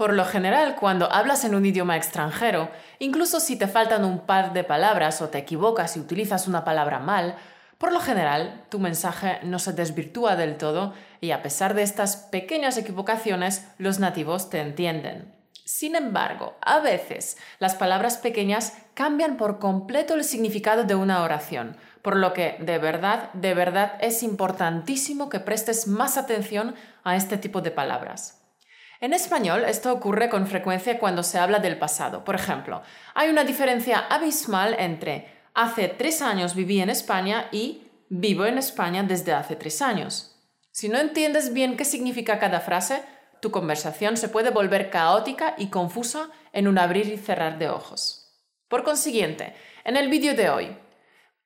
Por lo general, cuando hablas en un idioma extranjero, incluso si te faltan un par de palabras o te equivocas y utilizas una palabra mal, por lo general tu mensaje no se desvirtúa del todo y a pesar de estas pequeñas equivocaciones, los nativos te entienden. Sin embargo, a veces las palabras pequeñas cambian por completo el significado de una oración, por lo que de verdad, de verdad es importantísimo que prestes más atención a este tipo de palabras. En español esto ocurre con frecuencia cuando se habla del pasado. Por ejemplo, hay una diferencia abismal entre hace tres años viví en España y vivo en España desde hace tres años. Si no entiendes bien qué significa cada frase, tu conversación se puede volver caótica y confusa en un abrir y cerrar de ojos. Por consiguiente, en el vídeo de hoy,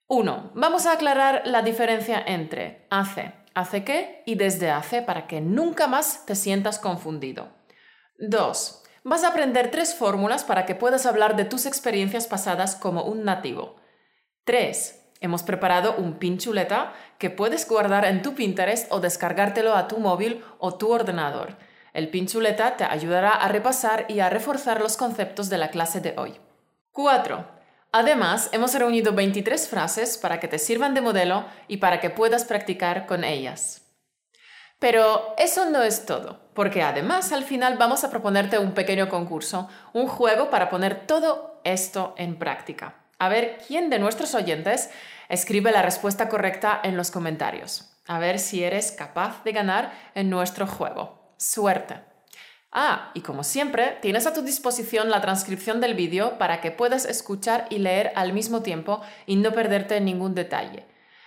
1. Vamos a aclarar la diferencia entre hace, hace qué y desde hace para que nunca más te sientas confundido. 2. Vas a aprender tres fórmulas para que puedas hablar de tus experiencias pasadas como un nativo. 3. Hemos preparado un pin chuleta que puedes guardar en tu Pinterest o descargártelo a tu móvil o tu ordenador. El pin chuleta te ayudará a repasar y a reforzar los conceptos de la clase de hoy. 4. Además, hemos reunido 23 frases para que te sirvan de modelo y para que puedas practicar con ellas. Pero eso no es todo, porque además al final vamos a proponerte un pequeño concurso, un juego para poner todo esto en práctica. A ver quién de nuestros oyentes escribe la respuesta correcta en los comentarios. A ver si eres capaz de ganar en nuestro juego. Suerte. Ah, y como siempre, tienes a tu disposición la transcripción del vídeo para que puedas escuchar y leer al mismo tiempo y no perderte ningún detalle.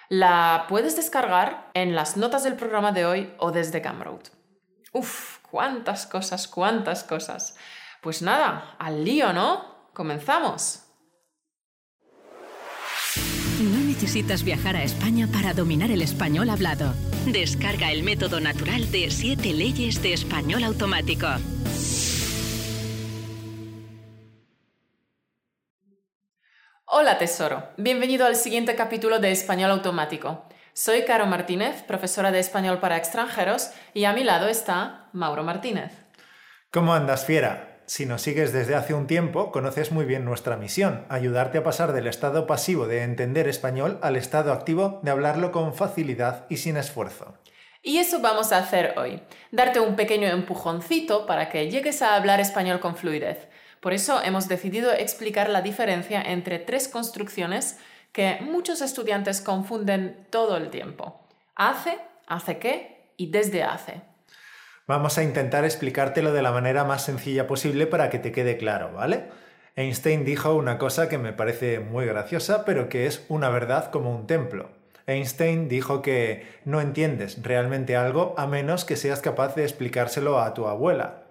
La puedes descargar en las notas del programa de hoy o desde Gumroad. Uf, cuántas cosas, cuántas cosas. Pues nada, al lío, ¿no? Comenzamos. Necesitas viajar a España para dominar el español hablado. Descarga el método natural de 7 leyes de español automático. Hola tesoro, bienvenido al siguiente capítulo de Español Automático. Soy Caro Martínez, profesora de español para extranjeros, y a mi lado está Mauro Martínez. ¿Cómo andas, fiera? Si nos sigues desde hace un tiempo, conoces muy bien nuestra misión, ayudarte a pasar del estado pasivo de entender español al estado activo de hablarlo con facilidad y sin esfuerzo. Y eso vamos a hacer hoy, darte un pequeño empujoncito para que llegues a hablar español con fluidez. Por eso hemos decidido explicar la diferencia entre tres construcciones que muchos estudiantes confunden todo el tiempo. Hace, hace qué y desde hace. Vamos a intentar explicártelo de la manera más sencilla posible para que te quede claro, ¿vale? Einstein dijo una cosa que me parece muy graciosa, pero que es una verdad como un templo. Einstein dijo que no entiendes realmente algo a menos que seas capaz de explicárselo a tu abuela.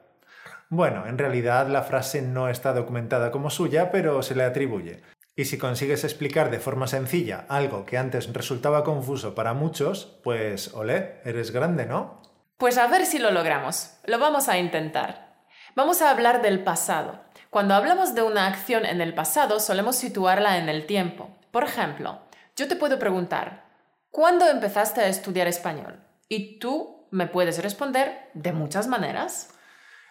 Bueno, en realidad la frase no está documentada como suya, pero se le atribuye. Y si consigues explicar de forma sencilla algo que antes resultaba confuso para muchos, pues olé, eres grande, ¿no? Pues a ver si lo logramos. Lo vamos a intentar. Vamos a hablar del pasado. Cuando hablamos de una acción en el pasado, solemos situarla en el tiempo. Por ejemplo, yo te puedo preguntar, ¿cuándo empezaste a estudiar español? Y tú me puedes responder de muchas maneras.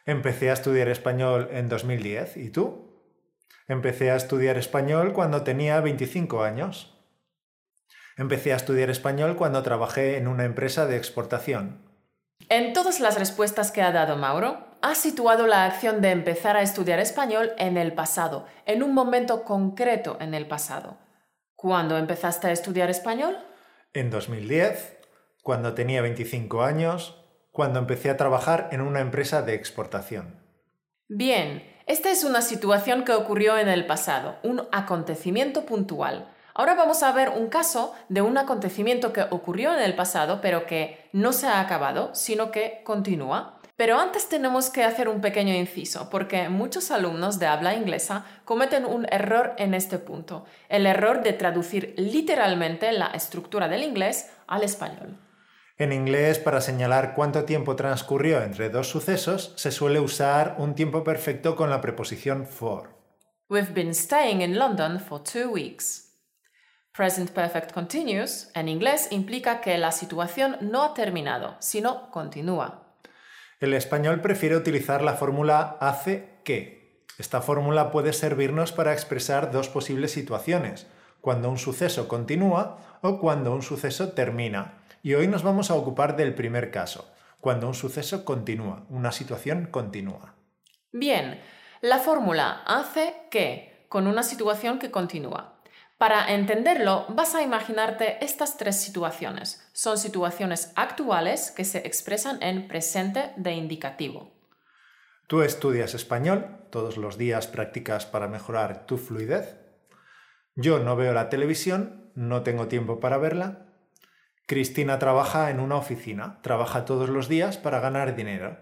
Empecé a estudiar español en 2010. ¿Y tú? Empecé a estudiar español cuando tenía 25 años. Empecé a estudiar español cuando trabajé en una empresa de exportación. En todas las respuestas que ha dado Mauro, ha situado la acción de empezar a estudiar español en el pasado, en un momento concreto en el pasado. ¿Cuándo empezaste a estudiar español? En 2010, cuando tenía 25 años, cuando empecé a trabajar en una empresa de exportación. Bien, esta es una situación que ocurrió en el pasado, un acontecimiento puntual. Ahora vamos a ver un caso de un acontecimiento que ocurrió en el pasado, pero que no se ha acabado, sino que continúa. Pero antes tenemos que hacer un pequeño inciso, porque muchos alumnos de habla inglesa cometen un error en este punto, el error de traducir literalmente la estructura del inglés al español. En inglés, para señalar cuánto tiempo transcurrió entre dos sucesos, se suele usar un tiempo perfecto con la preposición for. We've been staying in London for two weeks. Present Perfect Continuous en inglés implica que la situación no ha terminado, sino continúa. El español prefiere utilizar la fórmula hace que. Esta fórmula puede servirnos para expresar dos posibles situaciones, cuando un suceso continúa o cuando un suceso termina. Y hoy nos vamos a ocupar del primer caso, cuando un suceso continúa, una situación continúa. Bien, la fórmula hace que con una situación que continúa. Para entenderlo, vas a imaginarte estas tres situaciones. Son situaciones actuales que se expresan en presente de indicativo. Tú estudias español, todos los días practicas para mejorar tu fluidez. Yo no veo la televisión, no tengo tiempo para verla. Cristina trabaja en una oficina, trabaja todos los días para ganar dinero.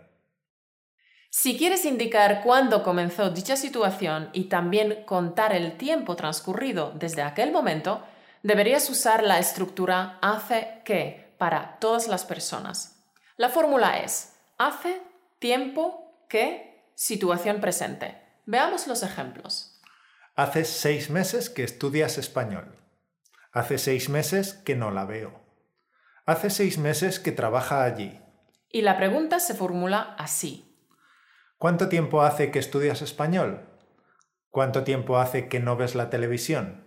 Si quieres indicar cuándo comenzó dicha situación y también contar el tiempo transcurrido desde aquel momento, deberías usar la estructura hace que para todas las personas. La fórmula es hace, tiempo, que, situación presente. Veamos los ejemplos. Hace seis meses que estudias español. Hace seis meses que no la veo. Hace seis meses que trabaja allí. Y la pregunta se formula así. ¿Cuánto tiempo hace que estudias español? ¿Cuánto tiempo hace que no ves la televisión?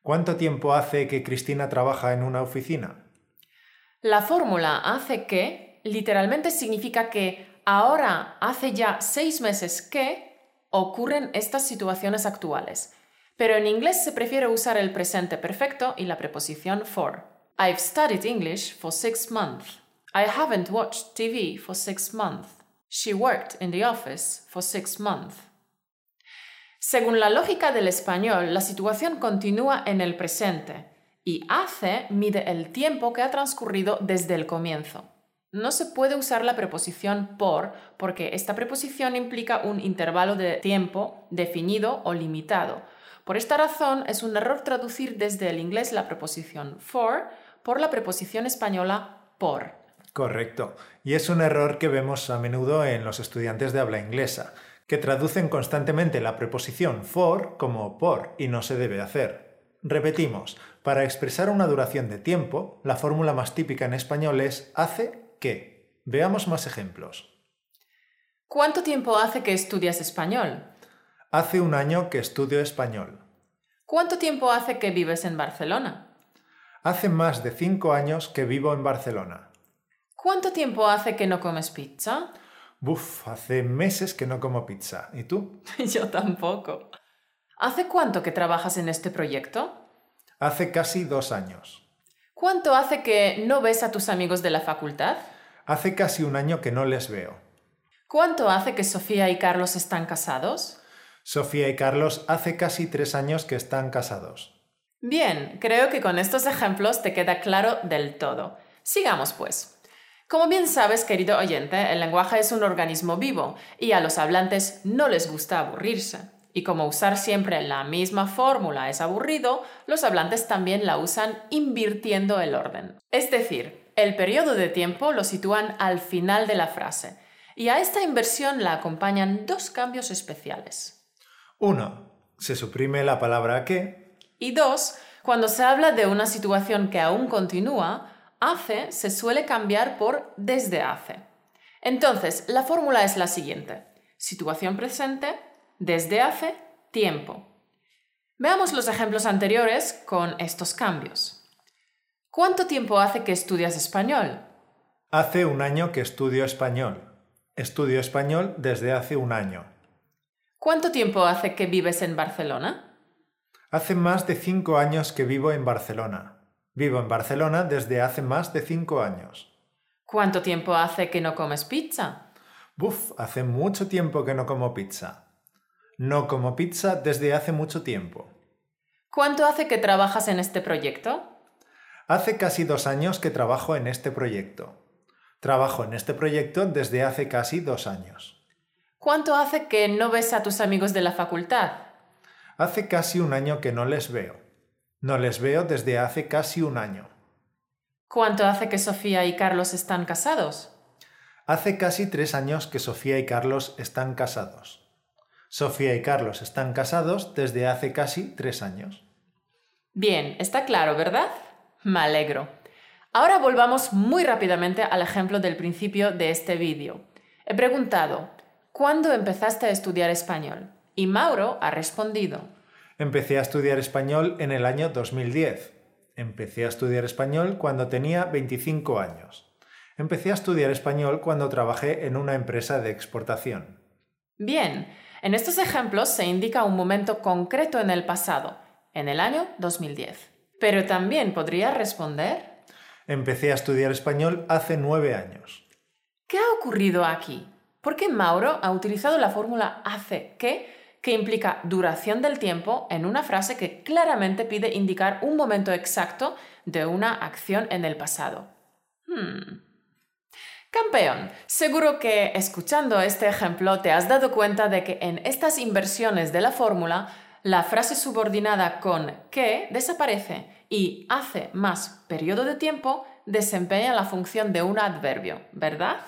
¿Cuánto tiempo hace que Cristina trabaja en una oficina? La fórmula hace que literalmente significa que ahora hace ya seis meses que ocurren estas situaciones actuales. Pero en inglés se prefiere usar el presente perfecto y la preposición for. I've studied English for six months. I haven't watched TV for six months. She worked in the office for six months. Según la lógica del español, la situación continúa en el presente y hace mide el tiempo que ha transcurrido desde el comienzo. No se puede usar la preposición por porque esta preposición implica un intervalo de tiempo definido o limitado. Por esta razón es un error traducir desde el inglés la preposición for por la preposición española por. Correcto. Y es un error que vemos a menudo en los estudiantes de habla inglesa, que traducen constantemente la preposición for como por y no se debe hacer. Repetimos, para expresar una duración de tiempo, la fórmula más típica en español es hace que. Veamos más ejemplos. ¿Cuánto tiempo hace que estudias español? Hace un año que estudio español. ¿Cuánto tiempo hace que vives en Barcelona? Hace más de cinco años que vivo en Barcelona. ¿Cuánto tiempo hace que no comes pizza? Buf, hace meses que no como pizza. ¿Y tú? Yo tampoco. ¿Hace cuánto que trabajas en este proyecto? Hace casi dos años. ¿Cuánto hace que no ves a tus amigos de la facultad? Hace casi un año que no les veo. ¿Cuánto hace que Sofía y Carlos están casados? Sofía y Carlos hace casi tres años que están casados. Bien, creo que con estos ejemplos te queda claro del todo. Sigamos pues. Como bien sabes, querido oyente, el lenguaje es un organismo vivo y a los hablantes no les gusta aburrirse. Y como usar siempre la misma fórmula es aburrido, los hablantes también la usan invirtiendo el orden. Es decir, el periodo de tiempo lo sitúan al final de la frase. Y a esta inversión la acompañan dos cambios especiales. Uno, se suprime la palabra que. Y dos, cuando se habla de una situación que aún continúa, hace se suele cambiar por desde hace. Entonces, la fórmula es la siguiente. Situación presente, desde hace, tiempo. Veamos los ejemplos anteriores con estos cambios. ¿Cuánto tiempo hace que estudias español? Hace un año que estudio español. Estudio español desde hace un año. ¿Cuánto tiempo hace que vives en Barcelona? Hace más de cinco años que vivo en Barcelona. Vivo en Barcelona desde hace más de cinco años. ¿Cuánto tiempo hace que no comes pizza? Buf, hace mucho tiempo que no como pizza. No como pizza desde hace mucho tiempo. ¿Cuánto hace que trabajas en este proyecto? Hace casi dos años que trabajo en este proyecto. Trabajo en este proyecto desde hace casi dos años. ¿Cuánto hace que no ves a tus amigos de la facultad? Hace casi un año que no les veo. No les veo desde hace casi un año. ¿Cuánto hace que Sofía y Carlos están casados? Hace casi tres años que Sofía y Carlos están casados. Sofía y Carlos están casados desde hace casi tres años. Bien, está claro, ¿verdad? Me alegro. Ahora volvamos muy rápidamente al ejemplo del principio de este vídeo. He preguntado, ¿cuándo empezaste a estudiar español? Y Mauro ha respondido. Empecé a estudiar español en el año 2010. Empecé a estudiar español cuando tenía 25 años. Empecé a estudiar español cuando trabajé en una empresa de exportación. Bien, en estos ejemplos se indica un momento concreto en el pasado, en el año 2010. Pero también podría responder Empecé a estudiar español hace nueve años. ¿Qué ha ocurrido aquí? ¿Por qué Mauro ha utilizado la fórmula hace que, que implica duración del tiempo en una frase que claramente pide indicar un momento exacto de una acción en el pasado? Hmm. Campeón, seguro que escuchando este ejemplo te has dado cuenta de que en estas inversiones de la fórmula la frase subordinada con que desaparece y hace más periodo de tiempo desempeña la función de un adverbio, ¿verdad?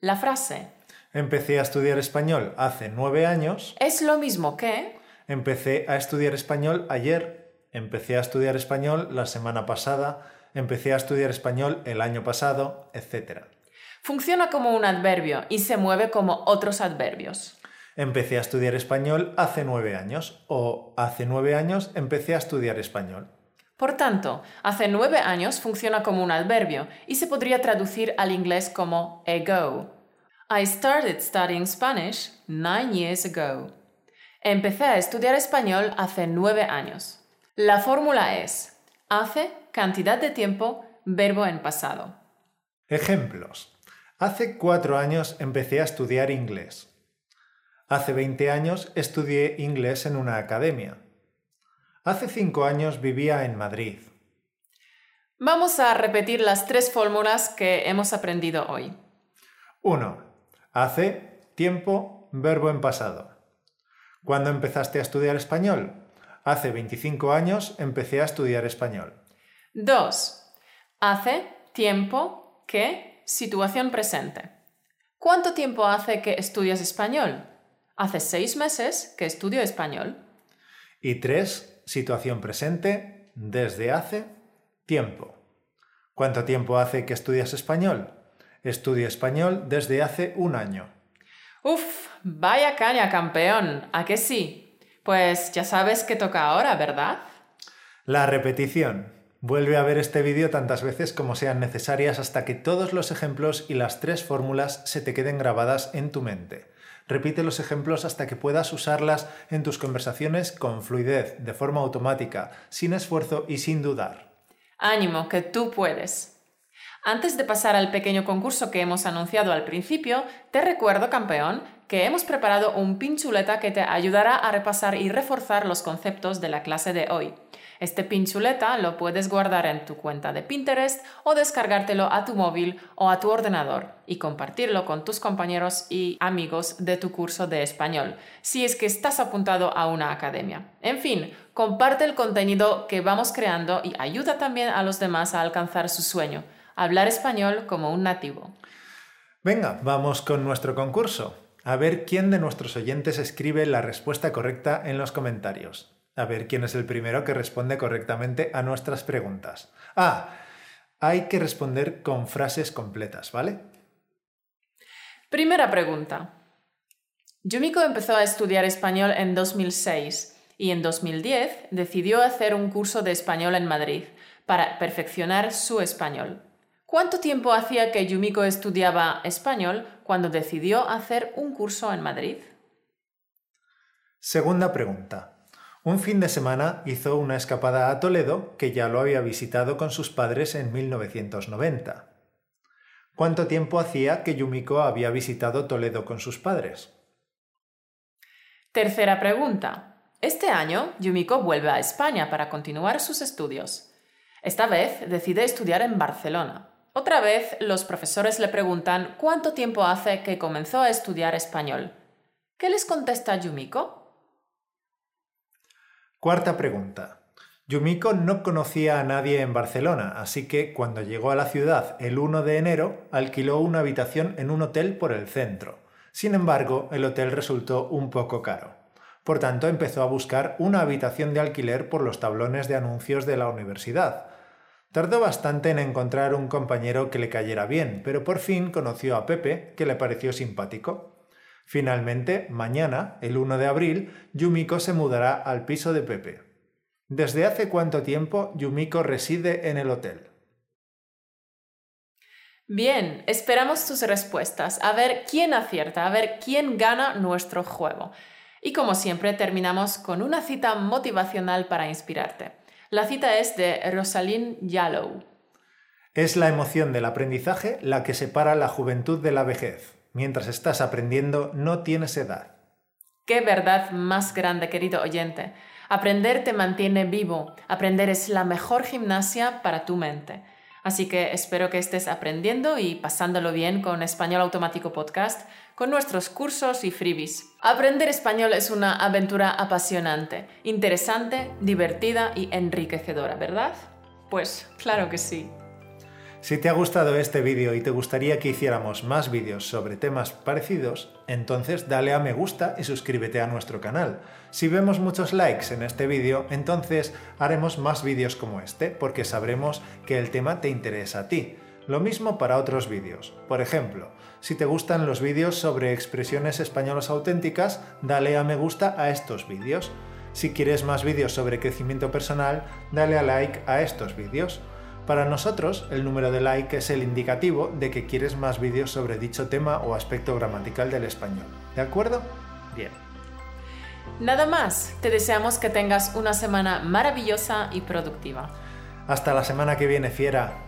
La frase Empecé a estudiar español hace nueve años. Es lo mismo que Empecé a estudiar español ayer. Empecé a estudiar español la semana pasada. Empecé a estudiar español el año pasado, etc. Funciona como un adverbio y se mueve como otros adverbios. Empecé a estudiar español hace nueve años o hace nueve años empecé a estudiar español. Por tanto, hace nueve años funciona como un adverbio y se podría traducir al inglés como ago. I started studying Spanish nine years ago. Empecé a estudiar español hace nueve años. La fórmula es hace, cantidad de tiempo, verbo en pasado. Ejemplos. Hace cuatro años empecé a estudiar inglés. Hace 20 años estudié inglés en una academia. Hace cinco años vivía en Madrid. Vamos a repetir las tres fórmulas que hemos aprendido hoy. 1. Hace, tiempo, verbo en pasado. ¿Cuándo empezaste a estudiar español? Hace 25 años empecé a estudiar español. 2. Hace, tiempo, que, situación presente. ¿Cuánto tiempo hace que estudias español? Hace seis meses que estudio español. Y tres, situación presente, desde hace tiempo. ¿Cuánto tiempo hace que estudias español? Estudio español desde hace un año. Uf, vaya caña, campeón. ¿A qué sí? Pues ya sabes que toca ahora, ¿verdad? La repetición. Vuelve a ver este vídeo tantas veces como sean necesarias hasta que todos los ejemplos y las tres fórmulas se te queden grabadas en tu mente. Repite los ejemplos hasta que puedas usarlas en tus conversaciones con fluidez, de forma automática, sin esfuerzo y sin dudar. Ánimo, que tú puedes. Antes de pasar al pequeño concurso que hemos anunciado al principio, te recuerdo, campeón, que hemos preparado un pinchuleta que te ayudará a repasar y reforzar los conceptos de la clase de hoy. Este pinchuleta lo puedes guardar en tu cuenta de Pinterest o descargártelo a tu móvil o a tu ordenador y compartirlo con tus compañeros y amigos de tu curso de español, si es que estás apuntado a una academia. En fin, comparte el contenido que vamos creando y ayuda también a los demás a alcanzar su sueño, hablar español como un nativo. Venga, vamos con nuestro concurso. A ver quién de nuestros oyentes escribe la respuesta correcta en los comentarios. A ver quién es el primero que responde correctamente a nuestras preguntas. Ah, hay que responder con frases completas, ¿vale? Primera pregunta. Yumiko empezó a estudiar español en 2006 y en 2010 decidió hacer un curso de español en Madrid para perfeccionar su español. ¿Cuánto tiempo hacía que Yumiko estudiaba español cuando decidió hacer un curso en Madrid? Segunda pregunta. Un fin de semana hizo una escapada a Toledo que ya lo había visitado con sus padres en 1990. ¿Cuánto tiempo hacía que Yumiko había visitado Toledo con sus padres? Tercera pregunta. Este año, Yumiko vuelve a España para continuar sus estudios. Esta vez decide estudiar en Barcelona. Otra vez, los profesores le preguntan cuánto tiempo hace que comenzó a estudiar español. ¿Qué les contesta Yumiko? Cuarta pregunta. Yumiko no conocía a nadie en Barcelona, así que cuando llegó a la ciudad el 1 de enero, alquiló una habitación en un hotel por el centro. Sin embargo, el hotel resultó un poco caro. Por tanto, empezó a buscar una habitación de alquiler por los tablones de anuncios de la universidad. Tardó bastante en encontrar un compañero que le cayera bien, pero por fin conoció a Pepe, que le pareció simpático. Finalmente, mañana, el 1 de abril, Yumiko se mudará al piso de Pepe. ¿Desde hace cuánto tiempo Yumiko reside en el hotel? Bien, esperamos tus respuestas, a ver quién acierta, a ver quién gana nuestro juego. Y como siempre, terminamos con una cita motivacional para inspirarte. La cita es de Rosalind Yallow. Es la emoción del aprendizaje la que separa la juventud de la vejez. Mientras estás aprendiendo, no tienes edad. Qué verdad más grande, querido oyente. Aprender te mantiene vivo. Aprender es la mejor gimnasia para tu mente. Así que espero que estés aprendiendo y pasándolo bien con Español Automático Podcast, con nuestros cursos y freebies. Aprender español es una aventura apasionante, interesante, divertida y enriquecedora, ¿verdad? Pues claro que sí. Si te ha gustado este vídeo y te gustaría que hiciéramos más vídeos sobre temas parecidos, entonces dale a me gusta y suscríbete a nuestro canal. Si vemos muchos likes en este vídeo, entonces haremos más vídeos como este, porque sabremos que el tema te interesa a ti. Lo mismo para otros vídeos. Por ejemplo, si te gustan los vídeos sobre expresiones españolas auténticas, dale a me gusta a estos vídeos. Si quieres más vídeos sobre crecimiento personal, dale a like a estos vídeos. Para nosotros, el número de like es el indicativo de que quieres más vídeos sobre dicho tema o aspecto gramatical del español. ¿De acuerdo? Bien. Nada más, te deseamos que tengas una semana maravillosa y productiva. Hasta la semana que viene, fiera.